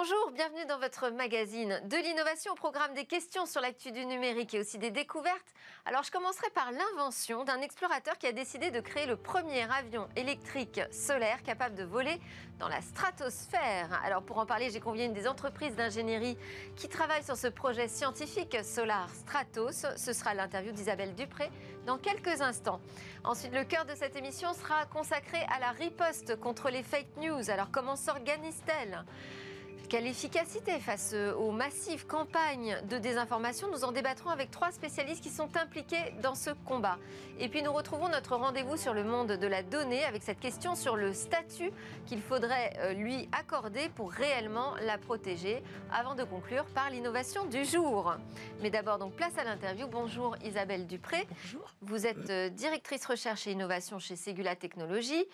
Bonjour, bienvenue dans votre magazine de l'innovation au programme des questions sur l'actu du numérique et aussi des découvertes. Alors je commencerai par l'invention d'un explorateur qui a décidé de créer le premier avion électrique solaire capable de voler dans la stratosphère. Alors pour en parler, j'ai convié une des entreprises d'ingénierie qui travaille sur ce projet scientifique Solar Stratos. Ce sera l'interview d'Isabelle Dupré dans quelques instants. Ensuite, le cœur de cette émission sera consacré à la riposte contre les fake news. Alors comment s'organise-t-elle? Quelle efficacité face euh, aux massives campagnes de désinformation Nous en débattrons avec trois spécialistes qui sont impliqués dans ce combat. Et puis nous retrouvons notre rendez-vous sur le monde de la donnée avec cette question sur le statut qu'il faudrait euh, lui accorder pour réellement la protéger avant de conclure par l'innovation du jour. Mais d'abord donc place à l'interview. Bonjour Isabelle Dupré. Bonjour. Vous êtes euh, directrice recherche et innovation chez Segula Technologies.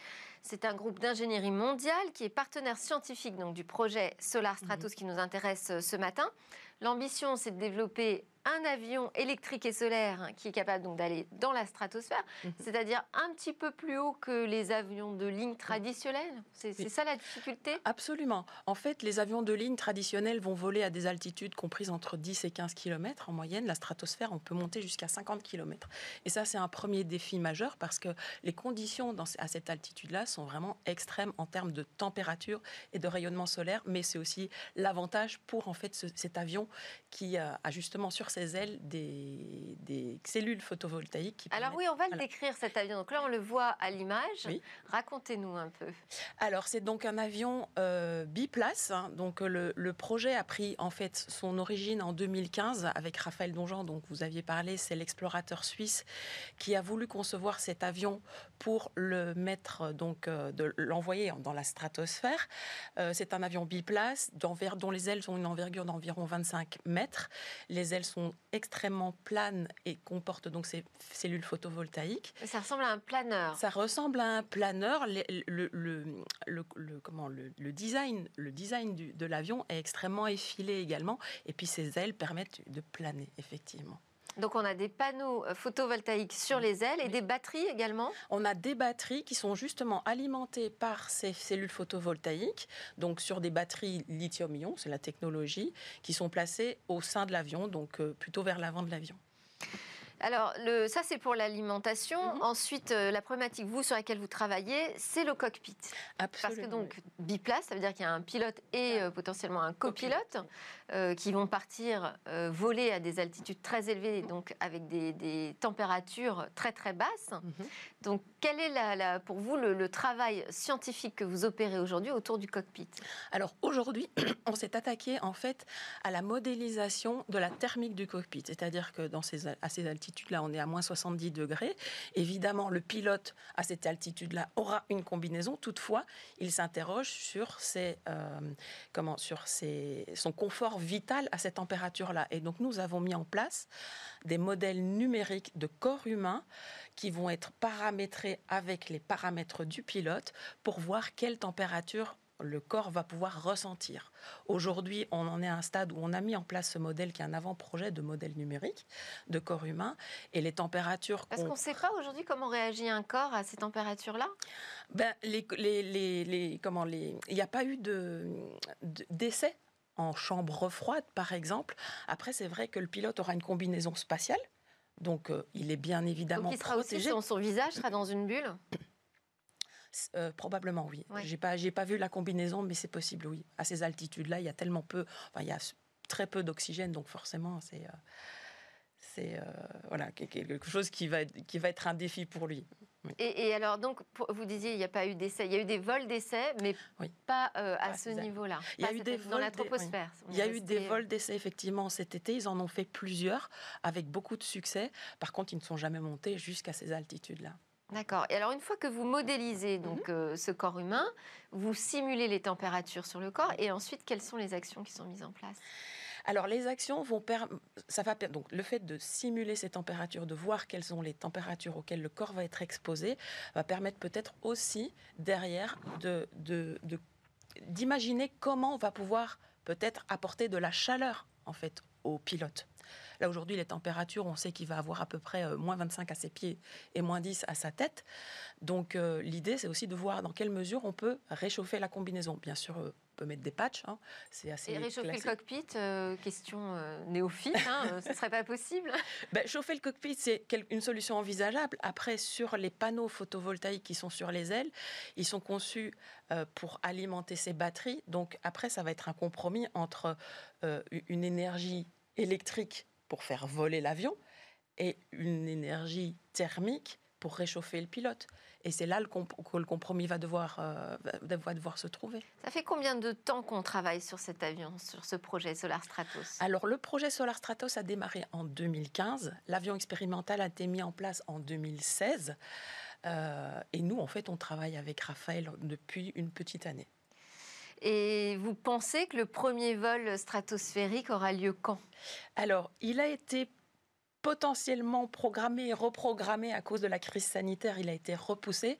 C'est un groupe d'ingénierie mondiale qui est partenaire scientifique donc, du projet Solar Stratos mhm. qui nous intéresse euh, ce matin. L'ambition, c'est de développer un avion électrique et solaire qui est capable donc d'aller dans la stratosphère, mhm. c'est-à-dire un petit peu plus haut que les avions de ligne traditionnels. C'est ça la difficulté? Absolument. En fait, les avions de ligne traditionnels vont voler à des altitudes comprises entre 10 et 15 km en moyenne. La stratosphère, on peut monter jusqu'à 50 km. Et ça, c'est un premier défi majeur parce que les conditions à cette altitude-là sont vraiment extrêmes en termes de température et de rayonnement solaire, mais c'est aussi l'avantage pour en fait cet avion qui a justement sur ses ailes des, cellules photovoltaïques. Alors oui, on va le décrire cet avion. Donc là, on le voit à l'image. Racontez-nous un peu. Alors c'est donc un avion euh, biplace. Hein. Donc le, projet a pris en fait son origine en 2015 avec Raphaël Donjean, dont vous aviez parlé. C'est l'explorateur suisse qui a voulu concevoir cet avion pour le mettre donc euh, de l'envoyer dans la stratosphère. Euh, c'est un avion biplace dont les ailes ont une envergure d'environ 25 mètres. Les ailes sont extrêmement planes et comportent donc ces cellules photovoltaïques. Ça ressemble à un planeur. Ça ressemble à un planeur. Le, le, comment, le, design, le design de l'avion est extrêmement effilé également. Et puis ces ailes permettent de planer, effectivement. Donc on a des panneaux euh, photovoltaïques sur les ailes et des batteries également On a des batteries qui sont justement alimentées par ces cellules photovoltaïques, donc sur des batteries lithium-ion, c'est la technologie, qui sont placées au sein de l'avion, donc euh, plutôt vers l'avant de l'avion. Alors, le, ça, c'est pour l'alimentation. Mhm. Ensuite, euh, la problématique, vous, sur laquelle vous travaillez, c'est le cockpit. Parce que donc, biplace, ça veut dire qu'il y a un pilote et euh, potentiellement un copilote euh, qui vont partir voler à des altitudes très élevées, donc avec des, températures très, très basses. Mhm. Donc, quel est, la, pour vous, le, travail scientifique que vous opérez aujourd'hui autour du cockpit? Alors, aujourd'hui, on s'est attaqué, en fait, à la modélisation de la thermique du cockpit. C'est-à-dire que dans ces, à ces altitudes, là on est à moins 70 degrés. Évidemment, le pilote à cette altitude-là aura une combinaison. Toutefois, il s'interroge sur, ses, euh, comment, sur ses, son confort vital à cette température-là. Et donc, nous avons mis en place des modèles numériques de corps humain qui vont être paramétrés avec les paramètres du pilote pour voir quelle température le corps va pouvoir ressentir. Aujourd'hui, on en est à un stade où on a mis en place ce modèle qui est un avant-projet de modèle numérique de corps humain et les températures. Parce qu'on ne sait pas aujourd'hui comment réagit un corps à ces températures-là? Ben, les, les, comment les, il n'y a pas eu de, d'essai en chambre froide, par exemple. Après, c'est vrai que le pilote aura une combinaison spatiale. Donc, euh, il est bien évidemment donc il sera protégé. Aussi, son visage sera dans une bulle euh, probablement oui. J'ai pas, j'ai pas vu la combinaison, mais c'est possible oui. À ces altitudes-là, il y a tellement peu, enfin il y a très peu d'oxygène, donc forcément c'est, euh, c'est euh, voilà quelque chose qui va être, qui va être un défi pour lui. Et, alors donc vous disiez il n'y a pas eu d'essai, il y a eu des vols d'essai, mais pas à ce niveau-là. Il y a eu des dans la troposphère. Il y a eu des vols d'essai effectivement cet été. Ils en ont fait plusieurs avec beaucoup de succès. Par contre, ils ne sont jamais montés jusqu'à ces altitudes-là. D'accord. Et alors, une fois que vous modélisez donc mhm. euh, ce corps humain, vous simulez les températures sur le corps, et ensuite, quelles sont les actions qui sont mises en place? Alors les actions vont donc le fait de simuler ces températures, de voir quelles sont les températures auxquelles le corps va être exposé, va permettre peut-être aussi derrière de, d'imaginer comment on va pouvoir peut-être apporter de la chaleur en fait au pilote. Là, aujourd'hui, les températures, on sait qu'il va avoir à peu près euh, moins 25 à ses pieds et moins 10 à sa tête. Donc, euh, l'idée, c'est aussi de voir dans quelle mesure on peut réchauffer la combinaison. Bien sûr, euh, on peut mettre des patchs, hein. c'est assez Et réchauffer classique. le cockpit, euh, question néophyte, hein, ce ne serait pas possible Ben, chauffer le cockpit, c'est une solution envisageable. Après, sur les panneaux photovoltaïques qui sont sur les ailes, ils sont conçus pour alimenter ces batteries. Donc après, ça va être un compromis entre une énergie électrique pour faire voler l'avion et une énergie thermique pour réchauffer le pilote. Et c'est là le que le compromis va devoir, euh, va devoir se trouver. Ça fait combien de temps qu'on travaille sur cet avion, sur ce projet Solar Stratos? Alors, le projet Solar Stratos a démarré en 2015. L'avion expérimental a été mis en place en 2016. Euh, et nous, en fait, on travaille avec Raphaël depuis une petite année. Et vous pensez que le premier vol stratosphérique aura lieu quand? Alors, il a été potentiellement programmé et reprogrammé à cause de la crise sanitaire. Il a été repoussé.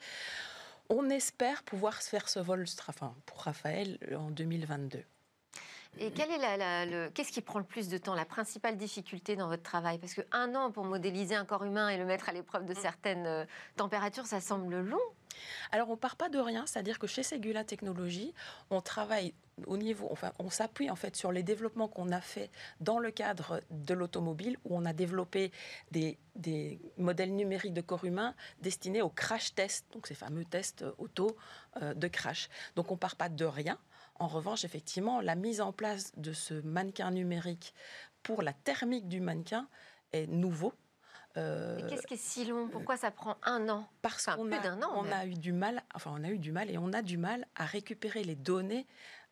On espère pouvoir faire ce vol enfin, pour Raphaël en 2022. Et quelle est la, la- le, qu'est-ce qui prend le plus de temps, la principale difficulté dans votre travail? Parce qu'un an pour modéliser un corps humain et le mettre à l'épreuve de certaines euh, températures, ça semble long. Alors, on part pas de rien, c'est-à-dire que chez Segula Technologies, on travaille au niveau, enfin, on s'appuie en fait sur les développements qu'on a fait dans le cadre de l'automobile, où on a développé des, des modèles numériques de corps humain destinés au crash test, donc ces fameux tests euh, auto euh, de crash. Donc, on part pas de rien. En revanche, effectivement, la mise en place de ce mannequin numérique pour la thermique du mannequin est nouveau. Euh, Mais qu'est-ce qui est si long? Pourquoi ça prend un an? Parce Enfin, qu'on a, d'un an, on a eu du mal, enfin on a eu du mal et on a du mal à récupérer les données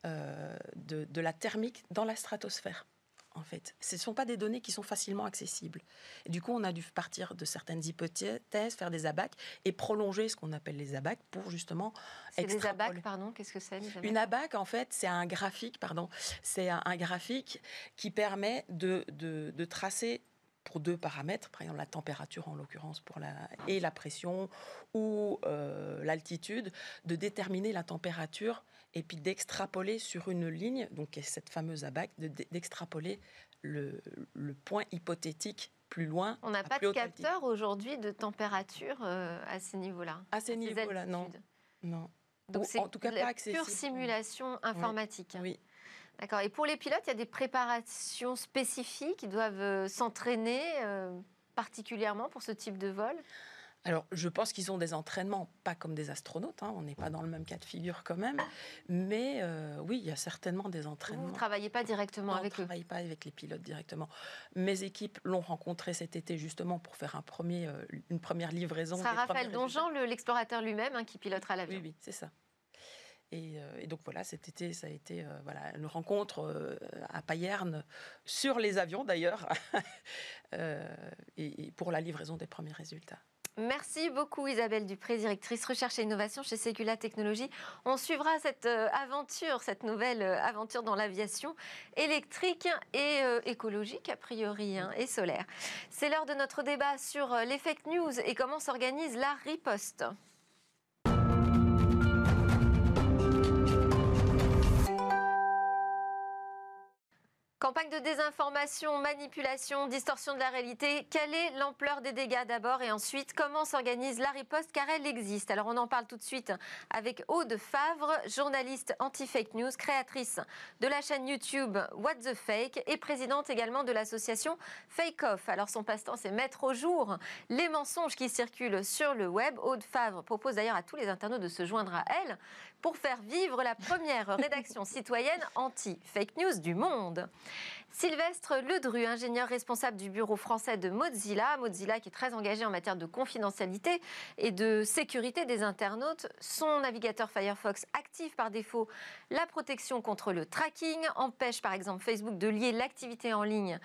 euh, de, de la thermique dans la stratosphère. En fait, ce ne sont pas des données qui sont facilement accessibles. Et du coup, on a dû partir de certaines hypothèses, faire des abacs et prolonger ce qu'on appelle les abacs pour justement C'est des abacs, pardon, qu'est-ce que c'est Une abac, en fait, c'est un graphique, pardon, c'est un, un graphique qui permet de, de- de tracer pour deux paramètres, par exemple la température en l'occurrence pour la et la pression ou euh, l'altitude, de déterminer la température et puis d'extrapoler sur une ligne, donc cette fameuse abac, de- d'extrapoler le, le point hypothétique plus loin. On n'a pas de capteur aujourd'hui de température euh, à ces niveaux-là. À ces ces niveaux-là, non. Donc c'est en tout cas la pas accessible. pure simulation informatique. Oui. D'accord. Et pour les pilotes, il y a des préparations spécifiques Ils doivent euh, s'entraîner euh, particulièrement pour ce type de vol? Alors, je pense qu'ils ont des entraînements, pas comme des astronautes, hein, on n'est pas dans le même cas de figure quand même, mais euh, oui, il y a certainement des Vous entraînements. ne travaillez pas directement Non, avec on ne eux travaille pas avec les pilotes directement. Mes équipes l'ont rencontré cet été justement pour faire un premier, euh, une première livraison. Ce sera Raphaël. Donjean, le- l'explorateur lui-même, hein, qui pilotera l'avion. Oui, oui, c'est ça. Et, euh, et donc voilà, cet été, ça a été euh, voilà, une rencontre euh, à Payerne, sur les avions d'ailleurs, et, et pour la livraison des premiers résultats. Merci beaucoup Isabelle Dupré, directrice recherche et innovation chez Segula Technologies. On suivra cette euh, aventure, cette nouvelle euh, aventure dans l'aviation électrique et euh, écologique a priori hein, et solaire. C'est l'heure de notre débat sur les fake news et comment s'organise la riposte. Campagne de désinformation, manipulation, distorsion de la réalité. Quelle est l'ampleur des dégâts d'abord et ensuite comment s'organise la riposte car elle existe? Alors on en parle tout de suite avec Aude Favre, journaliste anti-fake news, créatrice de la chaîne YouTube What the Fake et présidente également de l'association Fake Off. Alors son passe-temps c'est mettre au jour les mensonges qui circulent sur le web. Aude Favre propose d'ailleurs à tous les internautes de se joindre à elle pour faire vivre la première rédaction citoyenne anti-fake news du monde. Sylvestre Ledru, ingénieur responsable du bureau français de Mozilla, Mozilla qui est très engagé en matière de confidentialité et de sécurité des internautes. Son navigateur Firefox active par défaut la protection contre le tracking, empêche par exemple Facebook de lier l'activité en ligne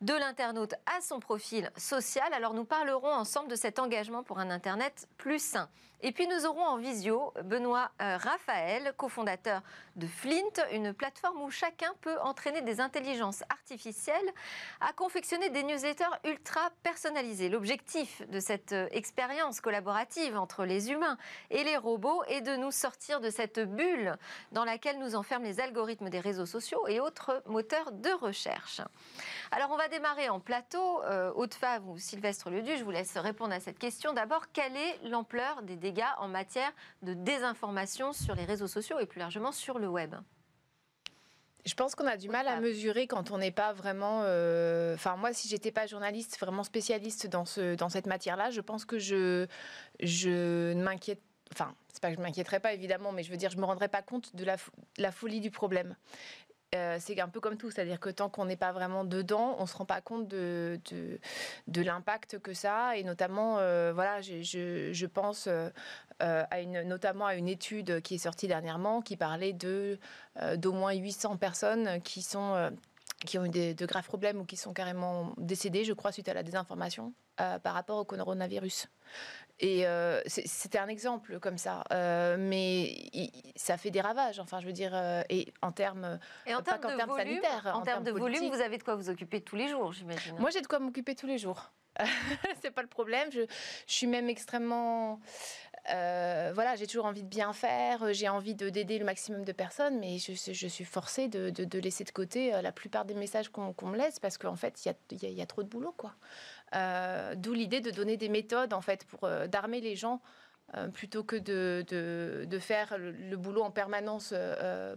de l'internaute à son profil social. Alors nous parlerons ensemble de cet engagement pour un Internet plus sain. Et puis nous aurons en visio Benoît euh, Raphaël, cofondateur de Flint, une plateforme où chacun peut entraîner des intelligences artificielles à confectionner des newsletters ultra personnalisés. L'objectif de cette euh, expérience collaborative entre les humains et les robots est de nous sortir de cette bulle dans laquelle nous enferment les algorithmes des réseaux sociaux et autres moteurs de recherche. Alors on va démarrer en plateau. Euh, Haute Fave ou Sylvestre Ledu, je vous laisse répondre à cette question. D'abord, quelle est l'ampleur des dégâts en matière de désinformation sur les réseaux sociaux et plus largement sur le web je pense qu'on a du mal à mesurer quand on n'est pas vraiment. Euh, enfin, moi, si j'étais pas journaliste, vraiment spécialiste dans, ce, dans cette matière-là, je pense que je, je ne m'inquiète. Enfin, c'est pas que je m'inquiéterais pas évidemment, mais je veux dire, je me rendrais pas compte de la, la folie du problème. Euh, c'est un peu comme tout, c'est-à-dire que tant qu'on n'est pas vraiment dedans, on ne se rend pas compte de, de, l'impact que ça a. Et notamment, euh, voilà, je, je, pense euh, à une, notamment à une étude qui est sortie dernièrement qui parlait de, d'au moins 800 personnes qui sont qui ont eu de graves problèmes ou qui sont carrément décédées, je crois, suite à la désinformation par rapport au coronavirus. Et euh, c'était un exemple comme ça, euh, mais ça fait des ravages. Enfin, je veux dire, euh, et en termes, et en termes, de volume, en, termes, de volume, vous avez de quoi vous occuper tous les jours, j'imagine. Moi, j'ai de quoi m'occuper tous les jours. c'est pas le problème. Je, je suis même extrêmement, voilà, j'ai toujours envie de bien faire. J'ai envie d'aider le maximum de personnes, mais je, je suis forcée de, de, laisser de côté la plupart des messages qu'on me laisse parce qu'en fait, il y a, y a, trop de boulot, quoi. Euh, d'où l'idée de donner des méthodes en fait pour euh, d'armer les gens euh, plutôt que de, de, faire le, boulot en permanence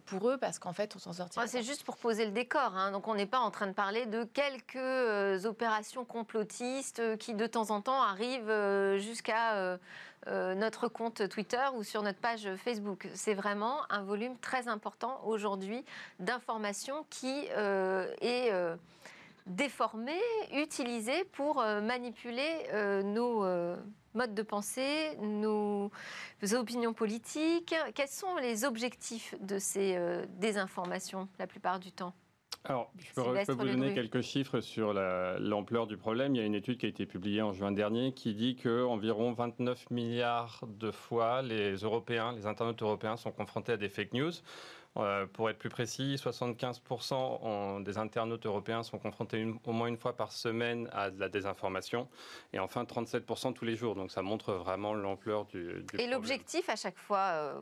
pour eux, parce qu'en fait, on s'en sortira. c'est juste pour poser le décor. Hein. Donc, on n'est pas en train de parler de quelques opérations complotistes qui, de temps en temps, arrivent jusqu'à notre compte Twitter ou sur notre page Facebook. C'est vraiment un volume très important aujourd'hui d'informations qui est déformés, utilisés pour euh, manipuler euh, nos euh, modes de pensée, nos opinions politiques. Quels sont les objectifs de ces désinformations la plupart du temps? Alors, je peux, vous donner quelques chiffres sur l'ampleur du problème. Il y a une étude qui a été publiée en juin dernier qui dit qu'environ 29 milliards de fois les Européens, les internautes européens sont confrontés à des fake news. Euh, pour être plus précis, 75% des internautes européens sont confrontés au moins une fois par semaine à de la désinformation. Et enfin 37% tous les jours. Donc ça montre vraiment l'ampleur du, du, Et l'objectif à chaque fois, euh,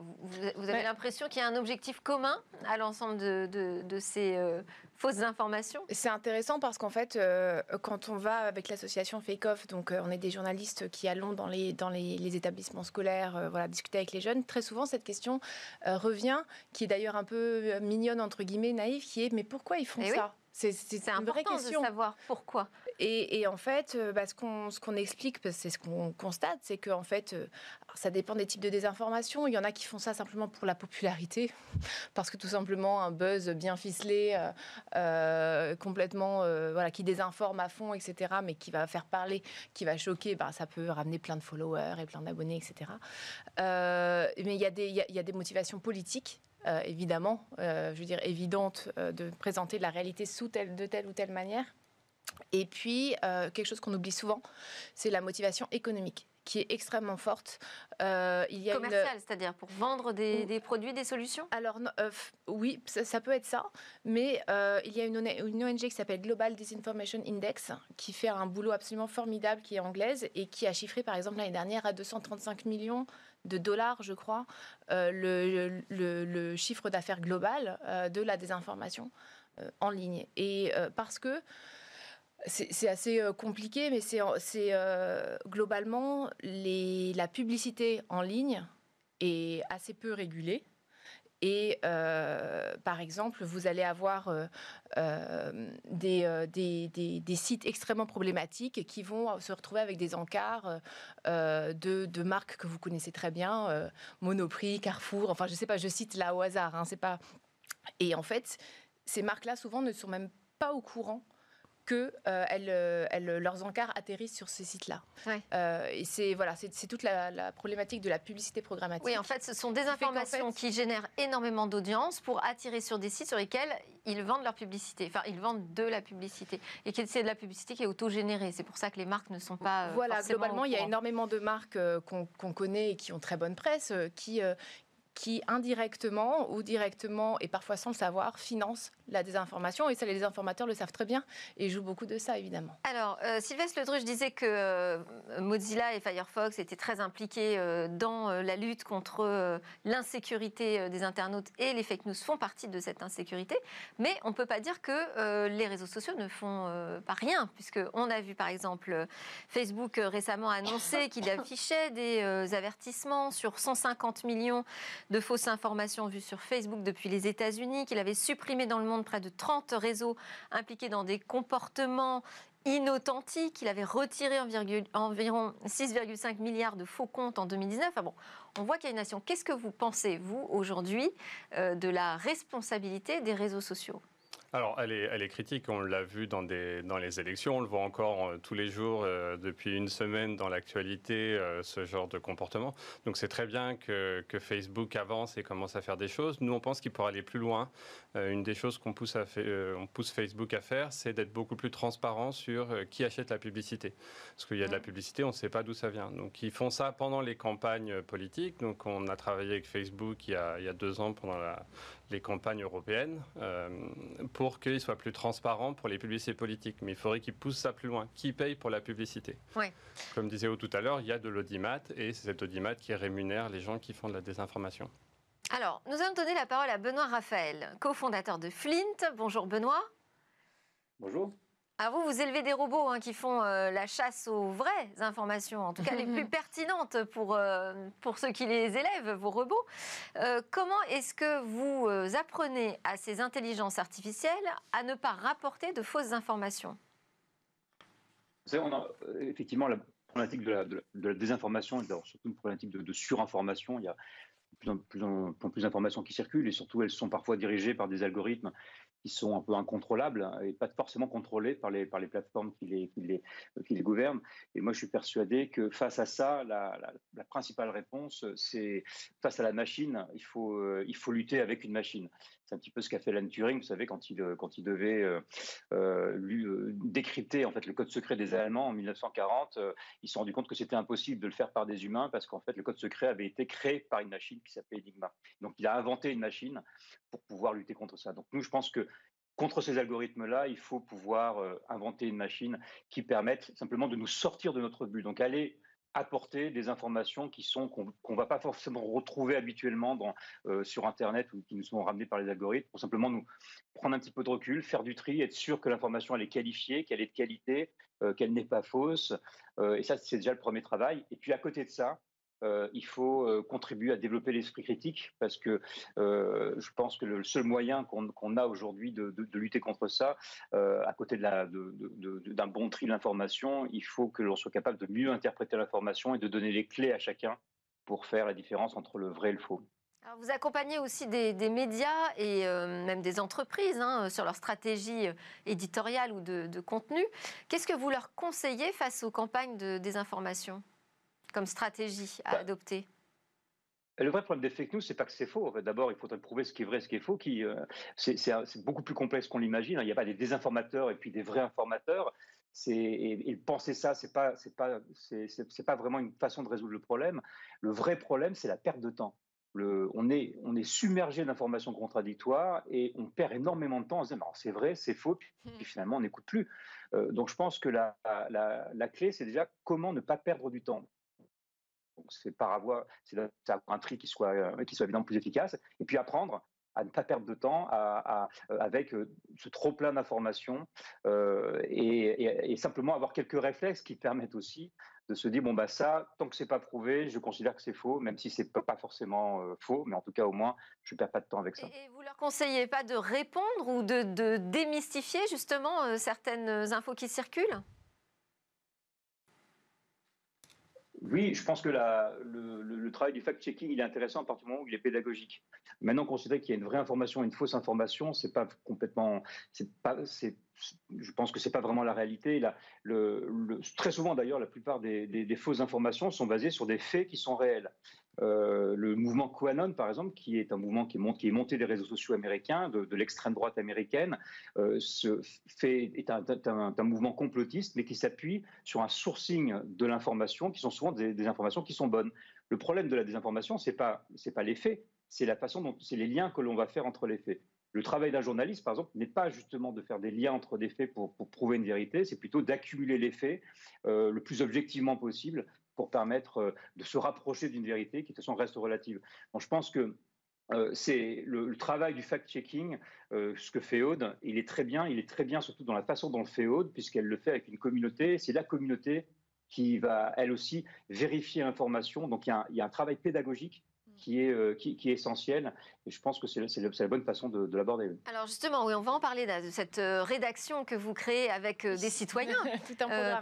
vous, avez l'impression qu'il y a un objectif commun à l'ensemble de, ces euh, fausses informations. C'est intéressant parce qu'en fait, euh, quand on va avec l'association Fake Off, donc euh, on est des journalistes qui allons dans les, dans les, établissements scolaires, euh, voilà, discuter avec les jeunes, très souvent cette question revient, qui est d'ailleurs un peu mignonne, entre guillemets, naïve, qui est mais pourquoi ils font eh ça? C'est une vraie question. de savoir pourquoi. Et, en fait, euh, bah, ce qu'on explique, c'est ce qu'on constate, c'est qu'en fait, euh, ça dépend des types de désinformation. Il y en a qui font ça simplement pour la popularité, parce que tout simplement un buzz bien ficelé, euh, complètement, voilà, qui désinforme à fond, etc., mais qui va faire parler, qui va choquer, bah, ça peut ramener plein de followers et plein d'abonnés, etc. mais il y, a des, il y a des motivations politiques évidemment, je veux dire, évidentes de présenter la réalité sous telle, de telle ou telle manière. Et puis, euh, quelque chose qu'on oublie souvent, c'est la motivation économique qui est extrêmement forte. Euh, il y a Commerciale, c'est-à-dire pour vendre des, produits, des solutions? Alors, euh, oui, ça, peut être ça, mais il y a une, une ONG qui s'appelle Global Disinformation Index, qui fait un boulot absolument formidable, qui est anglaise, et qui a chiffré, par exemple, l'année dernière à 235 millions de dollars, je crois, le, le, chiffre d'affaires global de la désinformation en ligne. Et parce que c'est assez euh, compliqué, mais c'est euh, globalement la publicité en ligne est assez peu régulée. Et euh, par exemple, vous allez avoir des, des, sites extrêmement problématiques qui vont se retrouver avec des encarts de, marques que vous connaissez très bien, Monoprix, Carrefour, enfin je sais pas, je cite là au hasard. Hein, pas... Et en fait, ces marques-là souvent ne sont même pas au courant que euh, euh, leurs encarts atterrissent sur ces sites-là. Euh, et c'est voilà, c'est toute la, problématique de la publicité programmatique. Oui, en fait, ce sont des informations qui génèrent énormément d'audience pour attirer sur des sites sur lesquels ils vendent leur publicité. Enfin, ils vendent de la publicité et c'est de la publicité qui est autogénérée. C'est pour ça que les marques ne sont pas. voilà, globalement, il y a énormément de marques qu'on connaît et qui ont très bonne presse, qui qui indirectement ou directement et parfois sans le savoir financent la désinformation et ça les désinformateurs le savent très bien et jouent beaucoup de ça évidemment. Alors euh, Sylvestre Ledruche disait que euh, Mozilla et Firefox étaient très impliqués euh, dans la lutte contre l'insécurité des internautes et les fake news font partie de cette insécurité, mais on ne peut pas dire que les réseaux sociaux ne font pas rien puisque on a vu par exemple Facebook récemment annoncer qu'il affichait des avertissements sur 150 millions de fausses informations vues sur Facebook depuis les États-Unis, qu'il avait supprimé dans le monde près de 30 réseaux impliqués dans des comportements inauthentiques. Il avait retiré environ 6,5 milliards de faux comptes en 2019. bon, on voit qu'il y a une nation. Qu'est-ce que vous pensez, vous, aujourd'hui, euh, de la responsabilité des réseaux sociaux? Alors, elle est, critique, on l'a vu dans, les élections, on le voit encore euh, tous les jours euh, depuis une semaine dans l'actualité, euh, ce genre de comportement. Donc c'est très bien que, Facebook avance et commence à faire des choses. Nous, on pense qu'il pourra aller plus loin. une des choses qu'on pousse, pousse Facebook à faire, c'est d'être beaucoup plus transparent sur qui achète la publicité. Parce qu'il y a de la publicité, on ne sait pas d'où ça vient. Donc ils font ça pendant les campagnes politiques. Donc on a travaillé avec Facebook il y a, il y a deux ans pendant la les campagnes européennes euh, pour qu'ils soient plus transparents pour les publicités politiques. Mais il faudrait qu'ils poussent ça plus loin. Qui paye pour la publicité Comme disait tout à l'heure, il y a de l'audimat et c'est cet audimat qui rémunère les gens qui font de la désinformation. Alors, nous allons donner la parole à Benoît Raphaël, cofondateur de Flint. Bonjour Benoît. Bonjour. Ah, vous, vous élevez des robots hein, qui font euh, la chasse aux vraies informations, en tout cas les plus pertinentes pour, euh, pour ceux qui les élèvent, vos robots. Euh, comment est-ce que vous apprenez à ces intelligences artificielles à ne pas rapporter de fausses informations? On a, Effectivement, la problématique de la, de la, désinformation, et surtout une problématique de, surinformation. Il y a plus en plus, en, plus d'informations qui circulent et surtout elles sont parfois dirigées par des algorithmes qui sont un peu incontrôlables et pas forcément contrôlés par les, par les plateformes qui les, qui, les, qui les gouvernent. Et moi, je suis persuadé que face à ça, la, la, principale réponse, c'est face à la machine, il faut, euh, il faut lutter avec une machine. C'est un petit peu ce qu'a fait Alan Turing, vous savez, quand il, il devait euh, euh, décrypter en fait, le code secret des Allemands en 1940. ils se sont compte que c'était impossible de le faire par des humains parce qu'en fait, le code secret avait été créé par une machine qui s'appelait Enigma. Donc, il a inventé une machine pour pouvoir lutter contre ça. Donc, nous, je pense que contre ces algorithmes-là, il faut pouvoir euh, inventer une machine qui permette simplement de nous sortir de notre bulle. Donc aller apporter des informations qui sont qu'on ne va pas forcément retrouver habituellement euh, sur Internet ou qui nous sont ramenées par les algorithmes, pour simplement nous prendre un petit peu de recul, faire du tri, être sûr que l'information elle est qualifiée, qu'elle est de qualité, euh, qu'elle n'est pas fausse. et ça, c'est déjà le premier travail. Et puis à côté de ça, euh, il faut euh, contribuer à développer l'esprit critique parce que euh, je pense que le seul moyen qu'on a aujourd'hui de, lutter contre ça, à côté d'un bon tri d'informations, il faut que l'on soit capable de mieux interpréter l'information et de donner les clés à chacun pour faire la différence entre le vrai et le faux. vous accompagnez aussi des, médias et même des entreprises hein, sur leur stratégie éditoriale ou de, de contenu. Qu'est-ce que vous leur conseillez face aux campagnes de désinformation? Comme stratégie à bah, adopter le vrai problème des fake news, c'est pas que c'est faux. D'abord, il faudrait prouver ce qui est vrai, ce qui est faux. Qui, euh, c'est beaucoup plus complexe qu'on l'imagine. Il n'y a pas des désinformateurs et puis des vrais informateurs. Et, et, penser ça, c'est pas, c'est pas, c'est pas vraiment une façon de résoudre le problème. Le vrai problème, c'est la perte de temps. Le, on, est, on est submergé d'informations contradictoires et on perd énormément de temps en se disant c'est vrai, c'est faux, puis, hmm. finalement on n'écoute plus. Euh, donc je pense que la, la, la clé, c'est déjà comment ne pas perdre du temps c'est par avoir, c'est un tri qui soit, euh, qui soit évidemment plus efficace, et puis apprendre à ne pas perdre de temps à, euh, avec euh, ce trop plein d'informations et, simplement avoir quelques réflexes qui permettent aussi de se dire bon bah ça tant que c'est pas prouvé je considère que c'est faux même si c'est pas forcément faux mais en tout cas au moins je perds pas de temps avec ça. Et, vous leur conseillez pas de répondre ou de, de démystifier justement certaines infos qui circulent? Oui, je pense que le, travail du fact-checking, il est intéressant à partir du moment où il est pédagogique. Maintenant, considérer qu'il y a une vraie information et une fausse information, c'est pas complètement, c'est pas, c'est, je pense que c'est pas vraiment la réalité. le, très souvent, d'ailleurs, la plupart des, fausses informations sont basées sur des faits qui sont réels. Euh, le mouvement QAnon, par exemple, qui est un mouvement qui est, monté, des réseaux sociaux américains, de, l'extrême droite américaine, euh, est un, mouvement complotiste, mais qui s'appuie sur un sourcing de l'information, qui sont souvent des, informations qui sont bonnes. Le problème de la désinformation, c'est pas pas les faits, c'est la façon dont c'est les liens que l'on va faire entre les faits. Le travail d'un journaliste, par exemple, n'est pas justement de faire des liens entre des faits pour, prouver une vérité, c'est plutôt d'accumuler les faits euh, le plus objectivement possible pour permettre euh, de se rapprocher d'une vérité qui de toute façon reste relative. Donc je pense que euh, c'est le, travail du fact-checking, ce que fait Aude, il est très bien, il est très bien surtout dans la façon dont le fait Aude, puisqu'elle le fait avec une communauté, c'est la communauté qui va elle aussi vérifier l'information, donc il y, a un, travail pédagogique qui est, euh, qui, est essentiel. Et je pense que c'est la bonne façon de, l'aborder. Alors justement, oui, on va en parler de cette euh, rédaction que vous créez avec euh, des citoyens,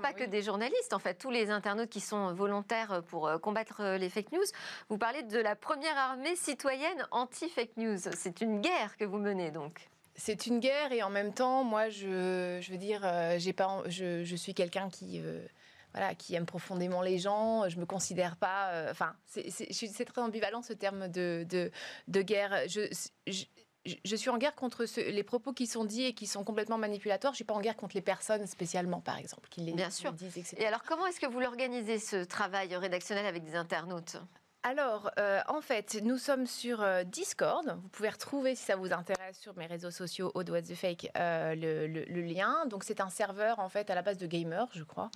pas que des journalistes, en fait, tous les internautes qui sont volontaires pour combattre les fake news. vous parlez de la première armée citoyenne anti-fake news. C'est une guerre que vous menez donc. C'est une guerre et en même temps, moi, je, je veux dire, j'ai pas, je, je, suis quelqu'un qui voilà, qui aime profondément les gens. Je me considère pas. Euh, enfin, c'est très ambivalent ce terme de, de, guerre. Je, je, suis en guerre contre les propos qui sont dits et qui sont complètement manipulatoires. Je suis pas en guerre contre les personnes spécialement, par exemple, qui les, Bien sûr. disent, etc. Et alors, comment est-ce que vous l'organisez ce travail rédactionnel avec des internautes? Alors, euh, en fait, nous sommes sur euh, Discord. Vous pouvez retrouver, si ça vous intéresse, sur mes réseaux sociaux, Aude What's the Fake, euh, le, lien. Donc, c'est un serveur, en fait, à la base de gamers, je crois.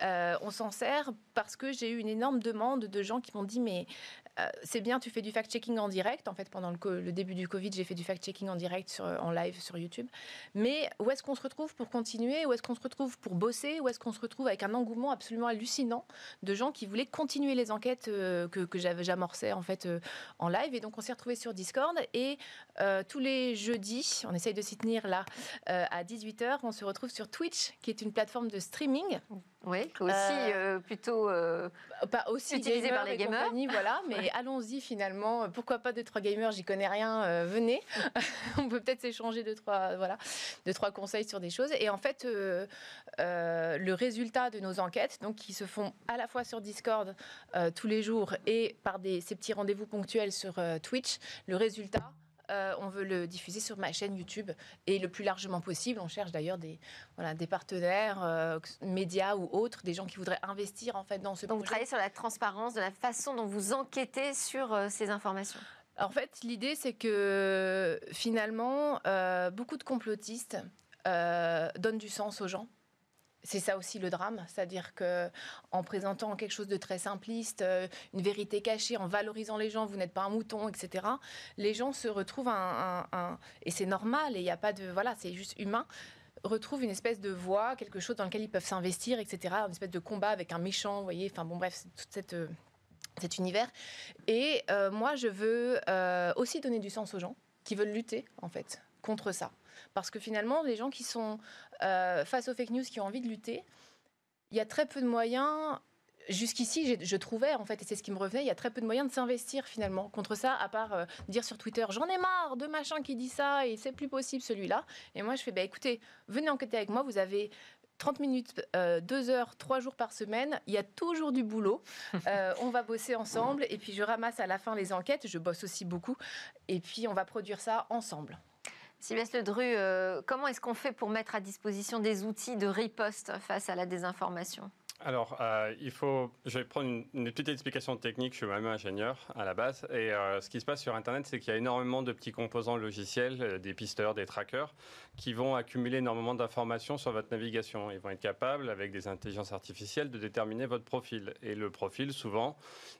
on s'en sert parce que j'ai eu une énorme demande de gens qui m'ont dit, mais euh, c'est bien, tu fais du fact-checking en direct. En fait, pendant le, début du Covid, j'ai fait du fact-checking en direct sur, en live sur YouTube. Mais où est-ce qu'on se retrouve pour continuer? Où est-ce qu'on se retrouve pour bosser? Où est-ce qu'on se retrouve avec un engouement absolument hallucinant de gens qui voulaient continuer les enquêtes euh, que, que j'amorçais en fait euh, en live Et donc, on s'est retrouvé sur Discord et tous les jeudis, on essaye de s'y tenir là à 18h, on se retrouve sur Twitch, qui est une plateforme de streaming. Oui, aussi euh, euh, plutôt euh, pas aussi utilisé par les gamers. voilà, mais allons-y finalement. Pourquoi pas deux trois gamers J'y connais rien. venez, on peut peut-être s'échanger deux trois voilà deux trois conseils sur des choses. Et en fait, le résultat de nos enquêtes, donc qui se font à la fois sur Discord tous les jours et par ces petits rendez-vous ponctuels sur Twitch, le résultat euh, on veut le diffuser sur ma chaîne YouTube et le plus largement possible. On cherche d'ailleurs des, voilà, des partenaires, euh, médias ou autres, des gens qui voudraient investir en fait dans ce Donc vous travaillez sur la transparence, de la façon dont vous enquêtez sur euh, ces informations. En fait, l'idée c'est que finalement, beaucoup de complotistes donnent du sens aux gens c'est ça aussi le drame, c'est-à-dire que en présentant quelque chose de très simpliste, euh, une vérité cachée, en valorisant les gens, vous n'êtes pas un mouton, etc. Les gens se retrouvent un, et c'est normal et il n'y a pas de voilà, c'est juste humain retrouvent une espèce de voie, quelque chose dans lequel ils peuvent s'investir, etc. Une espèce de combat avec un méchant, vous voyez. Enfin bon, bref, tout cette, euh, cet univers. Et euh, moi, je veux aussi donner du sens aux gens qui veulent lutter, en fait, contre ça. Parce que finalement, les gens qui sont euh, face aux fake news, qui ont envie de lutter, il y a très peu de moyens. Jusqu'ici, je trouvais, en fait, et c'est ce qui me revenait, il y a très peu de moyens de s'investir finalement contre ça, à part euh, dire sur Twitter j'en ai marre de machin qui dit ça et c'est plus possible celui-là. Et moi, je fais bah, écoutez, venez enquêter avec moi, vous avez 30 minutes, 2 euh, heures, 3 jours par semaine. Il y a toujours du boulot. on va bosser ensemble. Et puis, je ramasse à la fin les enquêtes. Je bosse aussi beaucoup. Et puis, on va produire ça ensemble. Sylvestre Ledru, euh, comment est-ce qu'on fait pour mettre à disposition des outils de riposte face à la désinformation? Alors, euh, il faut. Je vais prendre une, petite explication technique. Je suis moi-même ingénieur à la base. Et euh, ce qui se passe sur Internet, c'est qu'il y a énormément de petits composants logiciels, des pisteurs, des trackers, qui vont accumuler énormément d'informations sur votre navigation. Ils vont être capables, avec des intelligences artificielles, de déterminer votre profil. Et le profil, souvent,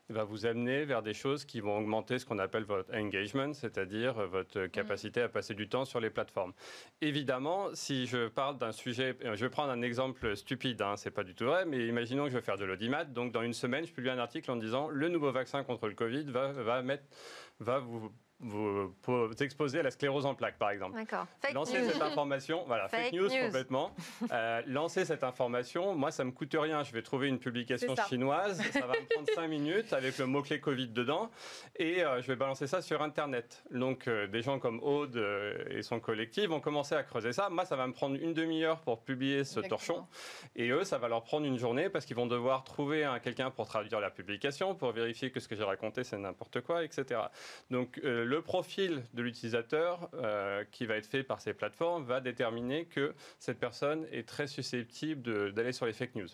va vous amener vers des choses qui vont augmenter ce qu'on appelle votre engagement, c'est-à-dire votre mm. capacité à passer du temps sur les plateformes. Évidemment, si je parle d'un sujet, euh, je vais prendre un exemple stupide, hein, c'est pas du tout vrai, mais imaginons que je vais faire de l'audimat, donc dans une semaine, je publie un article en disant le nouveau vaccin contre le Covid va vous vous, exposer à la sclérose en plaques, par exemple. D'accord. Lancer cette information, voilà, fake, news, complètement. Euh, lancer cette information, moi, ça me coûte rien. Je vais trouver une publication chinoise, ça va me prendre 5 minutes avec le mot-clé Covid dedans, et euh, je vais balancer ça sur Internet. Donc, euh, des gens comme Aude et son collectif vont commencer à creuser ça. Moi, ça va me prendre une demi-heure pour publier ce torchon, et eux, ça va leur prendre une journée parce qu'ils vont devoir trouver quelqu'un pour traduire la publication, pour vérifier que ce que j'ai raconté, c'est n'importe quoi, etc. Donc, le profil de l'utilisateur euh, qui va être fait par ces plateformes va déterminer que cette personne est très susceptible d'aller sur les fake news.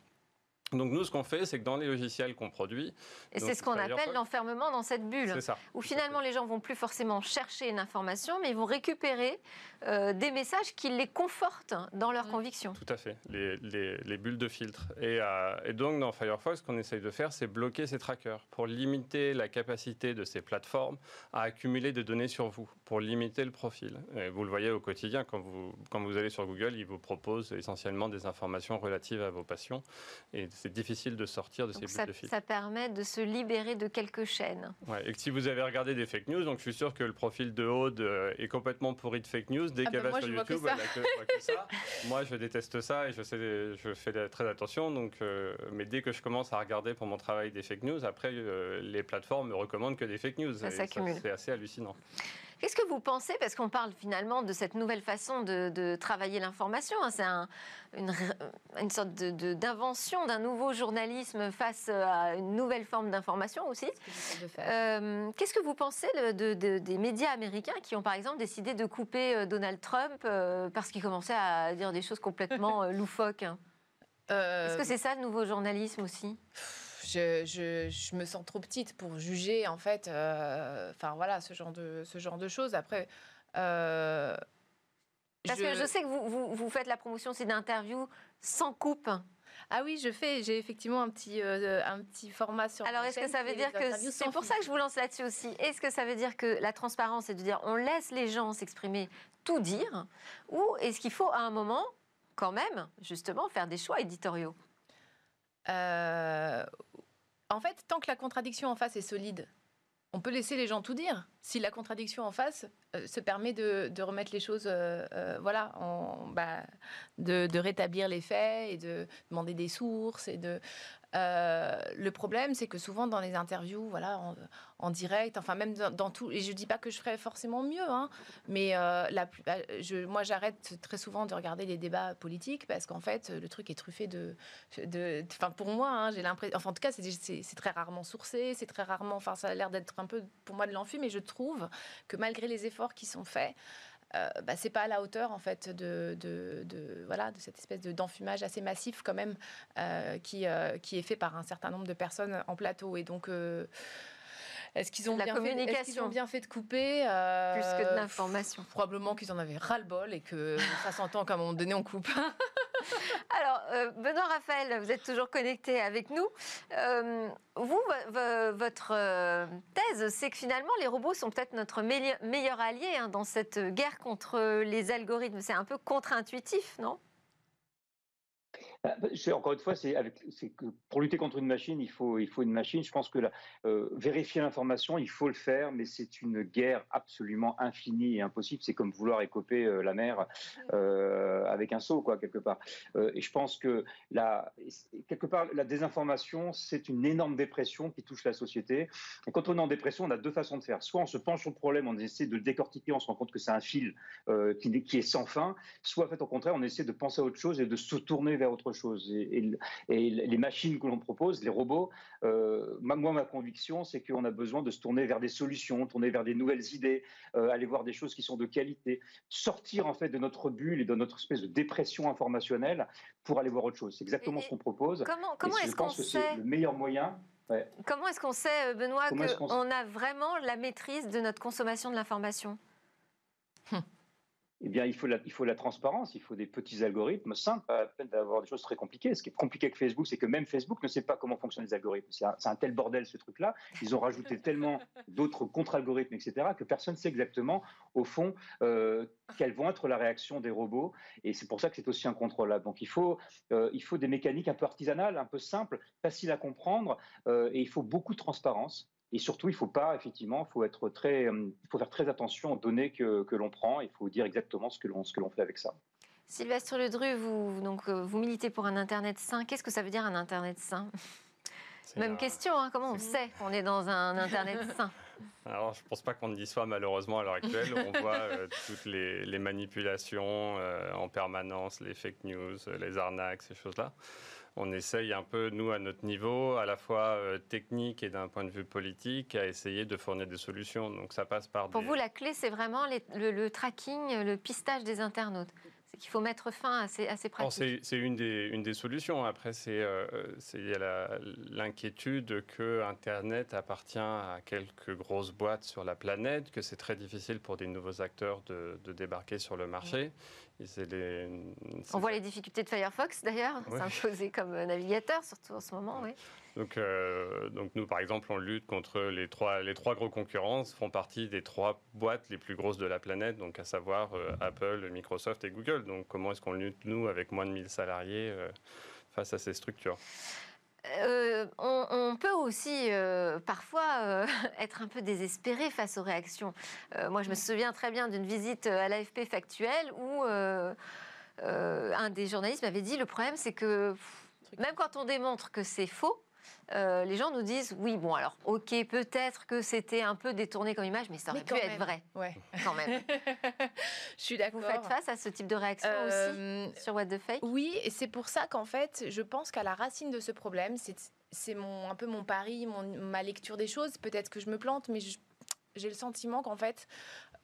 Donc nous, ce qu'on fait, c'est que dans les logiciels qu'on produit... Et c'est ce qu'on appelle l'enfermement dans cette bulle. Ça. Où finalement, les gens vont plus forcément chercher une information, mais ils vont récupérer euh, des messages qui les confortent dans leurs convictions. Tout à fait, les, les, bulles de filtre. Et, euh, et, donc dans Firefox, ce qu'on essaye de faire, c'est bloquer ces trackers pour limiter la capacité de ces plateformes à accumuler des données sur vous, pour limiter le profil. Et vous le voyez au quotidien, quand vous, quand vous allez sur Google, ils vous proposent essentiellement des informations relatives à vos passions. Et c'est difficile de sortir de ces bulles de filtre. Ça permet de se libérer de quelques chaînes. Ouais, et que si vous avez regardé des fake news, donc je suis sûr que le profil de Aude euh, est complètement pourri de fake news. Dès ah qu'elle bah va sur YouTube, elle a que, ça. moi, je déteste ça et je, sais, je fais très attention. Donc, euh, mais dès que je commence à regarder pour mon travail des fake news, après, euh, les plateformes me recommandent que des fake news. Ça C'est assez hallucinant. Qu'est-ce que vous pensez Parce qu'on parle finalement de cette nouvelle façon de, travailler l'information. Hein. c'est une, sorte d'invention d'un nouveau journalisme face à une nouvelle forme d'information aussi. Euh, qu'est-ce que vous pensez des médias américains qui ont par exemple décidé de couper euh, Donald Trump euh, parce qu'il commençait à dire des choses complètement loufoques Est-ce que c'est ça le nouveau journalisme aussi? Je, me sens trop petite pour juger, en fait, euh, enfin voilà, ce genre de, ce genre de choses. Après. Euh, Parce que je sais que vous, vous, faites la promotion aussi d'interviews sans coupe. Ah oui, je fais. J'ai effectivement un petit, euh, un petit format sur. Alors, est-ce que ça veut dire que c'est pour ça que je vous lance là-dessus aussi Est-ce que ça veut dire que la transparence, c'est de dire on laisse les gens s'exprimer, tout dire, ou est-ce qu'il faut à un moment, quand même, justement, faire des choix éditoriaux? Euh, en fait, tant que la contradiction en face est solide, on peut laisser les gens tout dire. Si la contradiction en face euh, se permet de, remettre les choses, euh, euh, voilà, en, bah, de, de, rétablir les faits et de demander des sources et de, euh, le problème, c'est que souvent dans les interviews, voilà, en, direct, enfin même dans, tout, et je dis pas que je ferais forcément mieux, hein, mais euh, la, bah, je, moi j'arrête très souvent de regarder les débats politiques parce qu'en fait le truc est truffé de, enfin pour moi, hein, j'ai l'impression, enfin en tout cas c'est très rarement sourcé, c'est très rarement, enfin ça a l'air d'être un peu pour moi de l'enfui, mais je trouve que malgré les efforts qui sont faits, euh, bah, c'est pas à la hauteur en fait de, de, voilà de cette espèce d'enfumage assez massif quand même euh, qui, euh, qui est fait par un certain nombre de personnes en plateau et donc est-ce qu'ils ont, bien fait, ont bien fait de couper Plus que de l'information. Probablement qu'ils en avaient ras-le-bol et que ça s'entend qu'à un moment donné, on coupe. Alors, euh, Benoît Raphaël, vous êtes toujours connecté avec nous. Euh, vous, votre euh, thèse, c'est que finalement, les robots sont peut-être notre meilleur, allié hein, dans cette guerre contre les algorithmes. C'est un peu contre-intuitif, non? Encore une fois, c'est que pour lutter contre une machine, il faut, il faut une machine. Je pense que euh, vérifier l'information, il faut le faire, mais c'est une guerre absolument infinie et impossible. C'est comme vouloir écoper euh, la mer euh, avec un seau, quoi, quelque part. et je pense que la, quelque part, la désinformation, c'est une énorme dépression qui touche la société. Et quand on est en dépression, on a deux façons de faire. Soit on se penche sur le problème, on essaie de le décortiquer, on se rend compte que c'est un fil qui, qui, est sans fin. Soit, en fait, au contraire, on essaie de penser à autre chose et de se tourner vers autre chose. Et, les machines que l'on propose, les robots, euh, moi, ma conviction, c'est qu'on a besoin de se tourner vers des solutions, tourner vers des nouvelles idées, euh, aller voir des choses qui sont de qualité, sortir en fait de notre bulle et de notre espèce de dépression informationnelle pour aller voir autre chose. C'est exactement ce qu'on propose. Comment, comment est-ce qu'on sait le meilleur moyen Comment est-ce qu'on sait, euh, Benoît, qu'on a vraiment la maîtrise de notre consommation de l'information? Eh bien, il faut, la, il faut la transparence, il faut des petits algorithmes simples, pas la peine d'avoir des choses très compliquées. Ce qui est compliqué avec Facebook, c'est que même Facebook ne sait pas comment fonctionnent les algorithmes. C'est un, tel bordel, ce truc-là. Ils ont rajouté tellement d'autres contre-algorithmes, etc., que personne ne sait exactement, au fond, euh, quelles vont être la réaction des robots. Et c'est pour ça que c'est aussi incontrôlable. Donc, il faut, euh, il faut des mécaniques un peu artisanales, un peu simples, faciles à comprendre, euh, et il faut beaucoup de transparence. Et surtout, il faut pas, effectivement, faut être très, euh, il faut faire très attention aux données que, que l'on prend. Il faut dire exactement ce que l'on, ce que l'on fait avec ça. Sylvestre Ledru, vous, donc, euh, vous militez pour un Internet sain. Qu'est-ce que ça veut dire un Internet sain? Même question, hein, comment on sait qu'on est dans un Internet sain? Alors, je ne pense pas qu'on y soit malheureusement à l'heure actuelle. On voit euh, toutes les, les manipulations en permanence, les fake news, les arnaques, ces choses-là on essaye un peu, nous, à notre niveau, à la fois euh, technique et d'un point de vue politique, à essayer de fournir des solutions. Donc ça passe par. Pour vous, la clé, c'est vraiment le, tracking, le pistage des internautes. C'est qu'il faut mettre fin à ces, à ces pratiques. C'est une des, une des solutions. Après, c'est euh, il y a l'inquiétude que Internet appartient à quelques grosses boîtes sur la planète, que c'est très difficile pour des nouveaux acteurs de, de débarquer sur le marché. On voit les difficultés de Firefox d'ailleurs, s'imposer comme navigateur, surtout en ce moment. Oui. Donc, euh, donc nous, par exemple, on lutte contre les trois, les trois gros concurrents, font partie des trois boîtes les plus grosses de la planète, donc à savoir euh, Apple, Microsoft et Google. Donc comment est-ce qu'on lutte, nous, avec moins de 1000 salariés, euh, face à ces structures? On, peut aussi parfois être un peu désespéré face aux réactions. moi, je me souviens très bien d'une visite à l'AFP factuelle où un des journalistes m'avait dit le problème, c'est que même quand on démontre que c'est faux, euh, les gens nous disent oui, bon, alors, ok, peut-être que c'était un peu détourné comme image, mais ça aurait pu être vrai. Ouais. Quand même. Je suis d'accord. Vous faites face à ce type de réaction aussi euh, sur What the Fake? Oui, et c'est pour ça qu'en fait, je pense qu'à la racine de ce problème, c'est mon, un peu mon pari, ma lecture des choses. Peut-être que je me plante, mais j'ai le sentiment qu'en fait,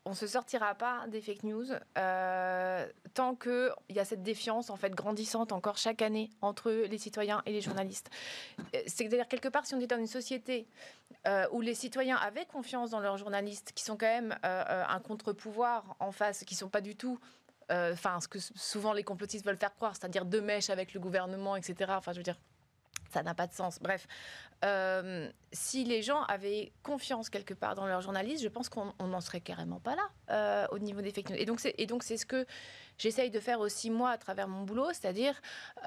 on se sortira pas des fake news euh, tant qu'il y a cette défiance en fait grandissante encore chaque année entre les citoyens et les journalistes. Euh, c'est-à-dire quelque part, si on est dans une société euh, où les citoyens avaient confiance dans leurs journalistes, qui sont quand même un contre-pouvoir en face, qui sont pas du tout enfin ce que souvent les complotistes veulent faire croire, c'est-à-dire deux mèches avec le gouvernement, etc. Enfin, je veux dire, ça n'a pas de sens. Bref, euh, si les gens avaient confiance quelque part dans leurs journalistes, je pense qu'on n'en serait carrément pas là euh, au niveau des fake news. Et donc, c'est, ce que j'essaye de faire aussi moi à travers mon boulot, c'est-à-dire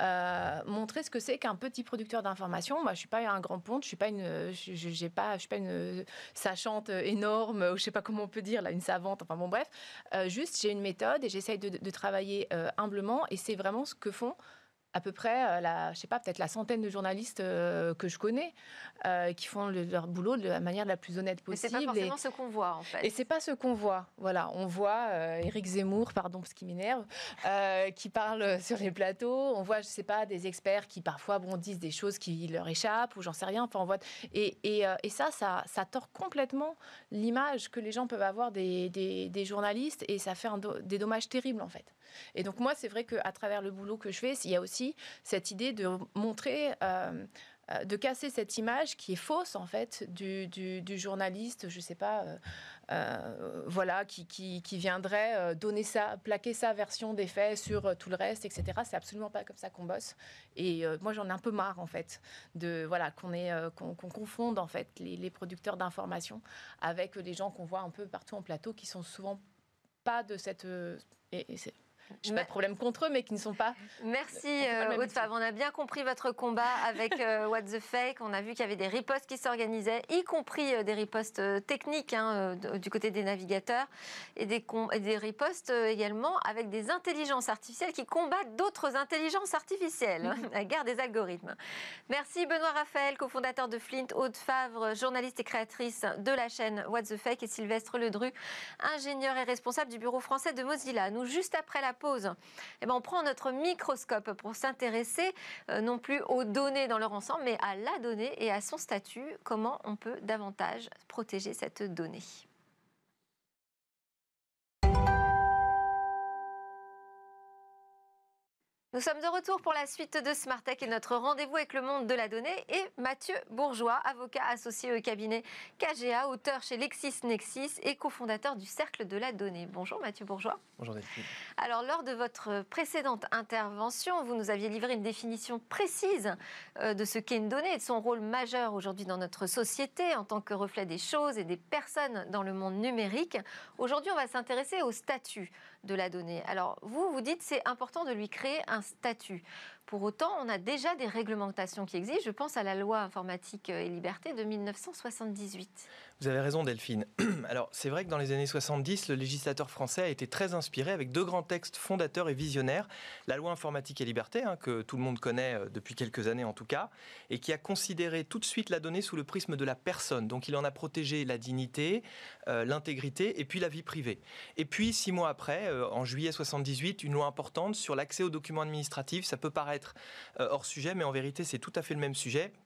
euh, montrer ce que c'est qu'un petit producteur d'information. Moi, je suis pas un grand ponte, je suis pas une, pas, suis pas une sachante énorme, ou je sais pas comment on peut dire là, une savante. Enfin bon, bref, juste j'ai une méthode et j'essaye de, de travailler humblement. Et c'est vraiment ce que font à peu près, euh, la, je sais pas, peut-être la centaine de journalistes euh, que je connais euh, qui font leur boulot de la manière la plus honnête possible. Mais c'est pas forcément ce qu'on voit, en fait. Et c'est pas ce qu'on voit. Voilà, on voit Éric Zemmour, pardon, parce qu'il m'énerve, qui parle sur les plateaux. On voit, je sais pas, des experts qui parfois bon, disent des choses qui leur échappent ou j'en sais rien. Enfin, on voit... et, et, et ça, ça, ça, tord complètement l'image que les gens peuvent avoir des, des, des journalistes et ça fait un des dommages terribles, en fait. Et donc moi, c'est vrai qu'à travers le boulot que je fais, il y a aussi cette idée de montrer... Euh, euh, de casser cette image qui est fausse en fait du, journaliste, je sais pas, euh, voilà, qui, qui, viendrait donner ça, plaquer sa version des faits sur tout le reste, etc. C'est absolument pas comme ça qu'on bosse. Et moi, j'en ai un peu marre en fait de voilà qu'on confonde en fait les, producteurs d'informations avec les gens qu'on voit un peu partout en plateau qui sont souvent pas de cette et, et je n'ai pas de problème contre eux, mais qui ne sont pas. Merci, euh, Haute On a bien compris votre combat avec euh, What the Fake. On a vu qu'il y avait des ripostes qui s'organisaient, y compris euh, des ripostes techniques hein, du côté des navigateurs, et des, et des ripostes également avec des intelligences artificielles qui combattent d'autres intelligences artificielles. La guerre des algorithmes. Merci, Benoît Raphaël, cofondateur de Flint, Haute Favre, journaliste et créatrice de la chaîne What the Fake, et Sylvestre Ledru, ingénieur et responsable du bureau français de Mozilla. Nous, juste après la eh ben, on prend notre microscope pour s'intéresser euh, non plus aux données dans leur ensemble, mais à la donnée et à son statut, comment on peut davantage protéger cette donnée? Nous sommes de retour pour la suite de Smart Tech et notre rendez-vous avec le monde de la donnée et Mathieu Bourgeois, avocat associé au cabinet KGA, auteur chez LexisNexis et cofondateur du Cercle de la donnée. Bonjour Mathieu Bourgeois. Bonjour Delphine. Alors lors de votre précédente intervention, vous nous aviez livré une définition précise euh, de ce qu'est une donnée et de son rôle majeur aujourd'hui dans notre société en tant que reflet des choses et des personnes dans le monde numérique. Aujourd'hui, on va s'intéresser au statut de la donnée. Alors vous, vous dites c'est important de lui créer un statut. Pour autant, on a déjà des réglementations qui existent. Je pense à la loi informatique et liberté de 1978. Vous avez raison Delphine. Alors c'est vrai que dans les années 70, le législateur français a été très inspiré avec deux grands textes fondateurs et visionnaires. La loi informatique et liberté, hein, que tout le monde connaît euh, depuis quelques années en tout cas, et qui a considéré tout de suite la donnée sous le prisme de la personne. Donc il en a protégé la dignité, euh, l'intégrité et puis la vie privée. Et puis six mois après, euh, en juillet 78, une loi importante sur l'accès aux documents administratifs. Ça peut paraître hors sujet, mais en vérité c'est tout à fait le même sujet. euh,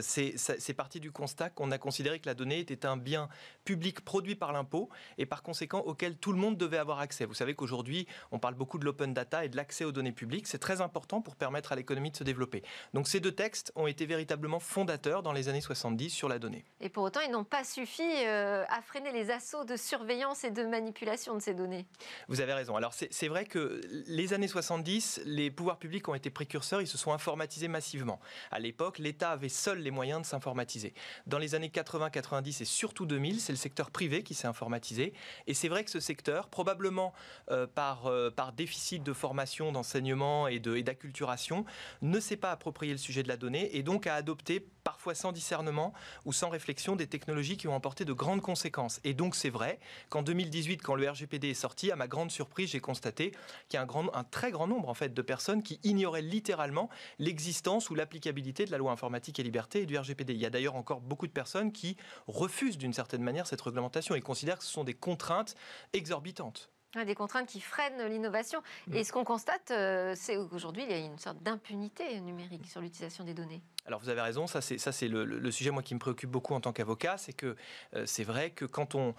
c'est parti du constat qu'on a considéré que la donnée était un bien public produit par l'impôt et par conséquent auquel tout le monde devait avoir accès. Vous savez qu'aujourd'hui, on parle beaucoup de l'open data et de l'accès aux données publiques. C'est très important pour permettre à l'économie de se développer. Donc ces deux textes ont été véritablement fondateurs dans les années 70 sur la donnée. Et pour autant, ils n'ont pas suffi euh, à freiner les assauts de surveillance et de manipulation de ces données. Vous avez raison. Alors c'est vrai que les années 70, les pouvoirs publics ont été précurseurs, ils se sont informatisés massivement. À l'époque, l'État avait seuls les moyens de s'informatiser. Dans les années 80, 90 et surtout 2000, c'est le secteur privé qui s'est informatisé. Et c'est vrai que ce secteur, probablement euh, par, euh, par déficit de formation, d'enseignement et d'acculturation, ne s'est pas approprié le sujet de la donnée et donc a adopté parfois sans discernement ou sans réflexion des technologies qui ont emporté de grandes conséquences. Et donc c'est vrai qu'en 2018, quand le RGPD est sorti, à ma grande surprise, j'ai constaté qu'il y a un, grand, un très grand nombre en fait, de personnes qui ignoraient littéralement l'existence ou l'applicabilité de la loi informatique et liberté et du RGPD. Il y a d'ailleurs encore beaucoup de personnes qui refusent d'une certaine manière cette réglementation et considèrent que ce sont des contraintes exorbitantes. Des contraintes qui freinent l'innovation. Et ce qu'on constate, euh, c'est qu'aujourd'hui, il y a une sorte d'impunité numérique sur l'utilisation des données. Alors vous avez raison, ça c'est le, sujet moi qui me préoccupe beaucoup en tant qu'avocat, c'est que euh, c'est vrai que quand on,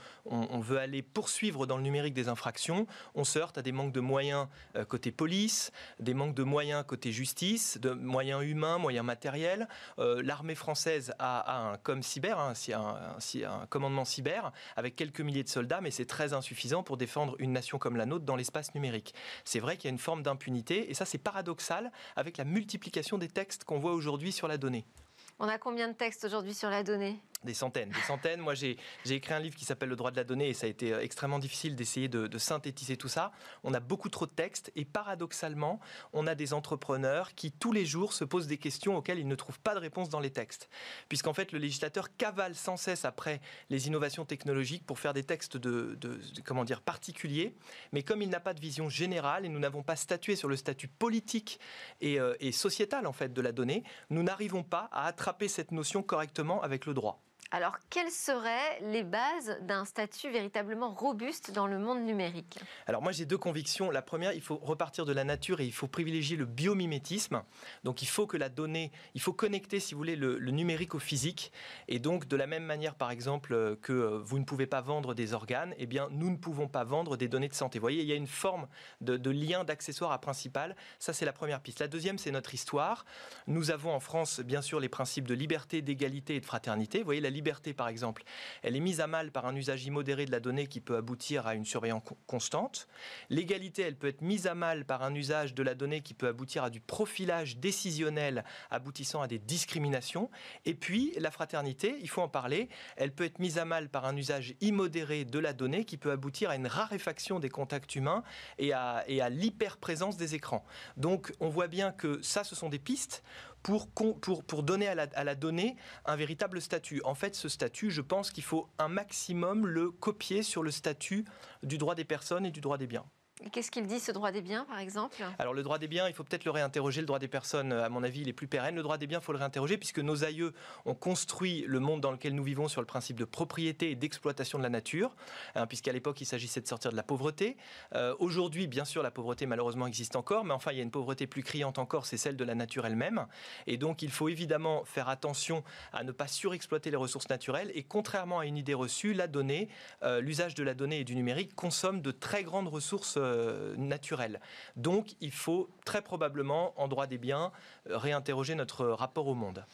veut aller poursuivre dans le numérique des infractions, on se heurte à des manques de moyens euh, côté police, des manques de moyens côté justice, de moyens humains, moyens matériels. Euh, l'armée française a, un com cyber, hein, un, commandement cyber avec quelques milliers de soldats, mais c'est très insuffisant pour défendre une nation comme la nôtre dans l'espace numérique. C'est vrai qu'il y a une forme d'impunité et ça c'est paradoxal avec la multiplication des textes qu'on voit aujourd'hui sur la On a combien de textes aujourd'hui sur la donnée? Des centaines, des centaines. Moi, j'ai écrit un livre qui s'appelle Le droit de la donnée et ça a été euh, extrêmement difficile d'essayer de, synthétiser tout ça. On a beaucoup trop de textes et paradoxalement, on a des entrepreneurs qui tous les jours se posent des questions auxquelles ils ne trouvent pas de réponse dans les textes. Puisqu'en fait, le législateur cavale sans cesse après les innovations technologiques pour faire des textes de, comment dire, particuliers. Mais comme il n'a pas de vision générale et nous n'avons pas statué sur le statut politique et, euh, et sociétal en fait de la donnée, nous n'arrivons pas à attraper cette notion correctement avec le droit. Alors, quelles seraient les bases d'un statut véritablement robuste dans le monde numérique? Alors, moi, j'ai deux convictions. La première, il faut repartir de la nature et il faut privilégier le biomimétisme. Donc, il faut que la donnée, il faut connecter, si vous voulez, le, numérique au physique. Et donc, de la même manière, par exemple, euh, que euh, vous ne pouvez pas vendre des organes, eh bien, nous ne pouvons pas vendre des données de santé. Vous voyez, il y a une forme de, lien d'accessoire à principal. Ça, c'est la première piste. La deuxième, c'est notre histoire. Nous avons en France, bien sûr, les principes de liberté, d'égalité et de fraternité. Vous voyez, la liberté, par exemple, elle est mise à mal par un usage immodéré de la donnée qui peut aboutir à une surveillance constante. L'égalité, elle peut être mise à mal par un usage de la donnée qui peut aboutir à du profilage décisionnel aboutissant à des discriminations. Et puis, la fraternité, il faut en parler, elle peut être mise à mal par un usage immodéré de la donnée qui peut aboutir à une raréfaction des contacts humains et à, et à l'hyperprésence des écrans. Donc, on voit bien que ça, ce sont des pistes pour, donner à la, donnée un véritable statut. En fait, ce statut, je pense qu'il faut un maximum le copier sur le statut du droit des personnes et du droit des biens. Qu'est-ce qu'il dit, ce droit des biens, par exemple? Alors, le droit des biens, il faut peut-être le réinterroger. Le droit des personnes, à mon avis, il est plus pérenne. Le droit des biens, il faut le réinterroger, puisque nos aïeux ont construit le monde dans lequel nous vivons sur le principe de propriété et d'exploitation de la nature, hein, puisqu'à l'époque, il s'agissait de sortir de la pauvreté. Euh, aujourd'hui, bien sûr, la pauvreté, malheureusement, existe encore, mais enfin, il y a une pauvreté plus criante encore, c'est celle de la nature elle-même. Et donc, il faut évidemment faire attention à ne pas surexploiter les ressources naturelles. Et contrairement à une idée reçue, la donnée, euh, l'usage de la donnée et du numérique consomme de très grandes ressources euh, naturel. Donc il faut très probablement, en droit des biens, euh, réinterroger notre rapport au monde.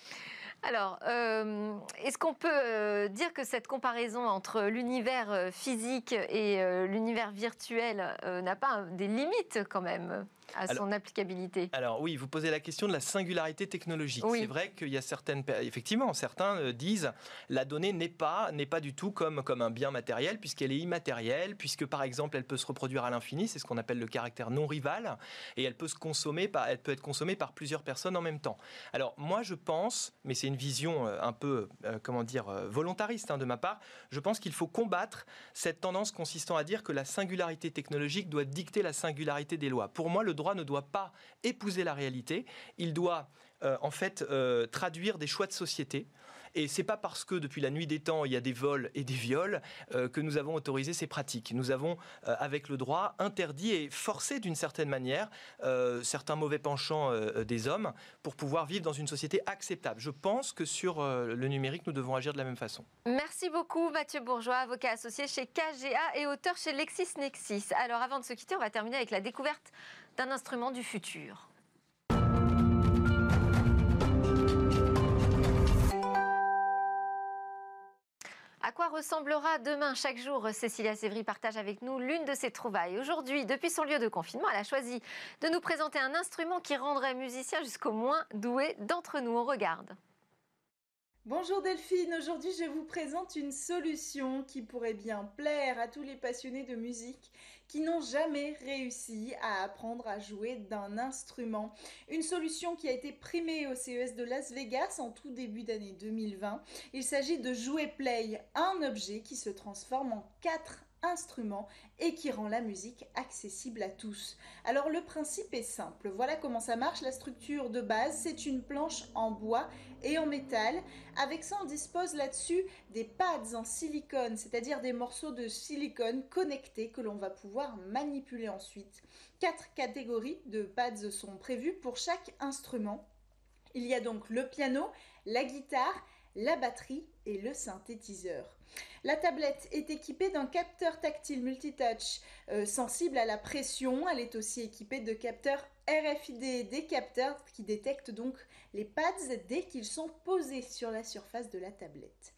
Alors, euh, est-ce qu'on peut dire que cette comparaison entre l'univers physique et l'univers virtuel n'a pas des limites quand même? À son applicabilité Alors oui, vous posez la question de la singularité technologique. C'est vrai qu'il y a certaines, effectivement, certains euh, disent la donnée n'est pas n'est pas du tout comme comme un bien matériel puisqu'elle est immatérielle, puisque par exemple elle peut se reproduire à l'infini, c'est ce qu'on appelle le caractère non rival, et elle peut se consommer par, elle peut être consommée par plusieurs personnes en même temps. Alors moi je pense, mais c'est une vision euh, un peu euh, comment dire volontariste hein, de ma part, je pense qu'il faut combattre cette tendance consistant à dire que la singularité technologique doit dicter la singularité des lois. Pour moi le droit ne doit pas épouser la réalité, il doit euh, en fait euh, traduire des choix de société Et c'est pas parce que depuis la nuit des temps, il y a des vols et des viols que nous avons autorisé ces pratiques. Nous avons, avec le droit, interdit et forcé d'une certaine manière certains mauvais penchants des hommes pour pouvoir vivre dans une société acceptable. Je pense que sur le numérique, nous devons agir de la même façon. Merci beaucoup Mathieu Bourgeois, avocat associé chez KGA et auteur chez LexisNexis. Alors avant de se quitter, on va terminer avec la découverte d'un instrument du futur. À quoi ressemblera demain chaque jour Cécilia Sévry partage avec nous l'une de ses trouvailles. Aujourd'hui, depuis son lieu de confinement, elle a choisi de nous présenter un instrument qui rendrait musicien jusqu'au moins doué d'entre nous. On regarde. Bonjour Delphine, aujourd'hui je vous présente une solution qui pourrait bien plaire à tous les passionnés de musique qui n'ont jamais réussi à apprendre à jouer d'un instrument. Une solution qui a été primée au CES de Las Vegas en tout début d'année 2020. Il s'agit de Jouer Play, un objet qui se transforme en quatre instrument et qui rend la musique accessible à tous. Alors le principe est simple, voilà comment ça marche. La structure de base, c'est une planche en bois et en métal. Avec ça, on dispose là-dessus des pads en silicone, c'est-à-dire des morceaux de silicone connectés que l'on va pouvoir manipuler ensuite. Quatre catégories de pads sont prévues pour chaque instrument. Il y a donc le piano, la guitare, la batterie et le synthétiseur. La tablette est équipée d'un capteur tactile multitouch euh, sensible à la pression. Elle est aussi équipée de capteurs RFID, des capteurs qui détectent donc les pads dès qu'ils sont posés sur la surface de la tablette.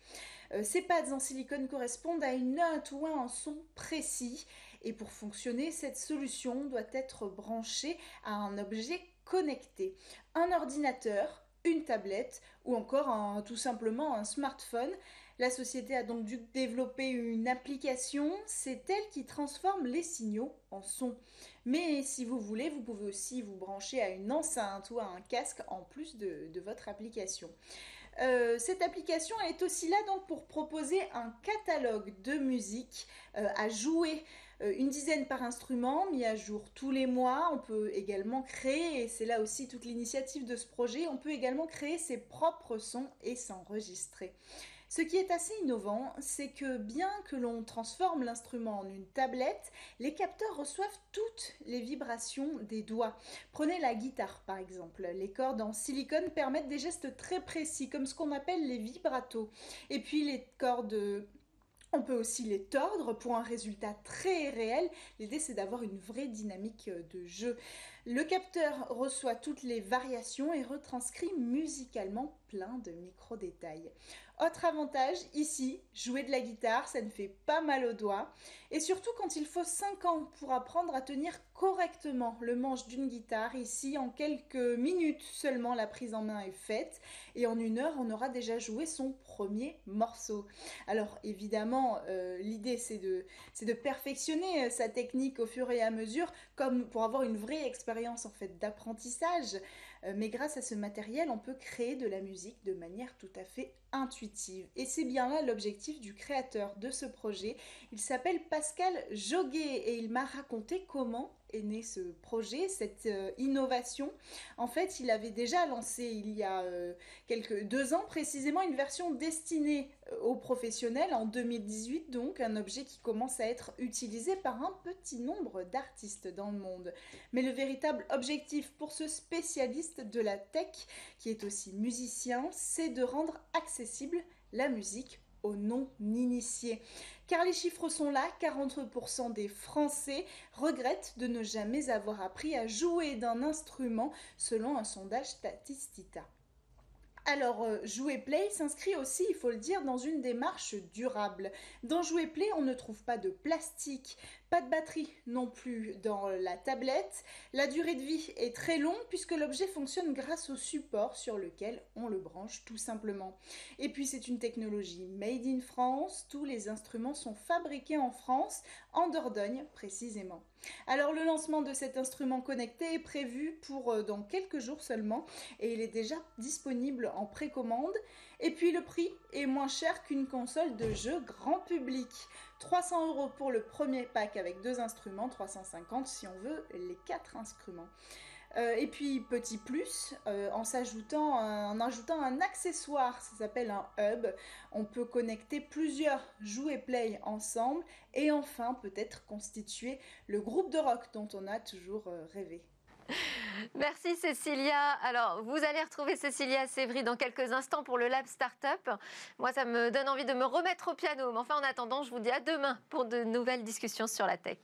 Euh, ces pads en silicone correspondent à une note ou un son précis et pour fonctionner, cette solution doit être branchée à un objet connecté, un ordinateur, une tablette ou encore tout simplement un smartphone. La société a donc dû développer une application, c'est elle qui transforme les signaux en son. Mais si vous voulez, vous pouvez aussi vous brancher à une enceinte ou à un casque en plus de, votre application. Euh, cette application est aussi là donc pour proposer un catalogue de musique euh, à jouer euh, une dizaine par instrument, mis à jour tous les mois. On peut également créer, et c'est là aussi toute l'initiative de ce projet, on peut également créer ses propres sons et s'enregistrer. Ce qui est assez innovant, c'est que bien que l'on transforme l'instrument en une tablette, les capteurs reçoivent toutes les vibrations des doigts. Prenez la guitare par exemple. Les cordes en silicone permettent des gestes très précis, comme ce qu'on appelle les vibratos. Et puis les cordes on peut aussi les tordre pour un résultat très réel. L'idée c'est d'avoir une vraie dynamique de jeu. Le capteur reçoit toutes les variations et retranscrit musicalement plein de micro-détails. Avantage, ici, jouer de la guitare, ça ne fait pas mal aux doigts. Et surtout quand il faut 5 ans pour apprendre à tenir correctement le manche d'une guitare, ici, en quelques minutes seulement, la prise en main est faite. Et en une heure, on aura déjà joué son premier morceau. Alors évidemment, euh, l'idée c'est de, de perfectionner euh, sa technique au fur et à mesure, comme pour avoir une vraie expérience en fait d'apprentissage. Euh, mais grâce à ce matériel, on peut créer de la musique de manière tout à fait intuitive. Et c'est bien là l'objectif du créateur de ce projet. Il s'appelle Pascal Joguet et il m'a raconté comment est né ce projet, cette euh, innovation. En fait, il avait déjà lancé il y a euh, quelques deux ans précisément une version destinée euh, aux professionnels en 2018, donc un objet qui commence à être utilisé par un petit nombre d'artistes dans le monde. Mais le véritable objectif pour ce spécialiste de la tech, qui est aussi musicien, c'est de rendre accessible la musique non-initiés. Car les chiffres sont là, 43% des Français regrettent de ne jamais avoir appris à jouer d'un instrument selon un sondage Statistita. Alors, euh, Jouer Play s'inscrit aussi, il faut le dire, dans une démarche durable. Dans Jouer Play, on ne trouve pas de plastique, pas de batterie non plus dans la tablette. La durée de vie est très longue puisque l'objet fonctionne grâce au support sur lequel on le branche tout simplement. Et puis c'est une technologie made in France. Tous les instruments sont fabriqués en France, en Dordogne précisément. Alors le lancement de cet instrument connecté est prévu pour euh, dans quelques jours seulement et il est déjà disponible en précommande. Et puis le prix est moins cher qu'une console de jeu grand public. 300 euros pour le premier pack avec deux instruments, 350 si on veut les quatre instruments. Euh, et puis petit plus, euh, en s'ajoutant, en ajoutant un accessoire, ça s'appelle un hub. On peut connecter plusieurs jouets play ensemble et enfin peut-être constituer le groupe de rock dont on a toujours rêvé. Merci Cécilia. Alors, vous allez retrouver Cécilia Sévry dans quelques instants pour le Lab Startup. Moi, ça me donne envie de me remettre au piano. Mais enfin, en attendant, je vous dis à demain pour de nouvelles discussions sur la tech.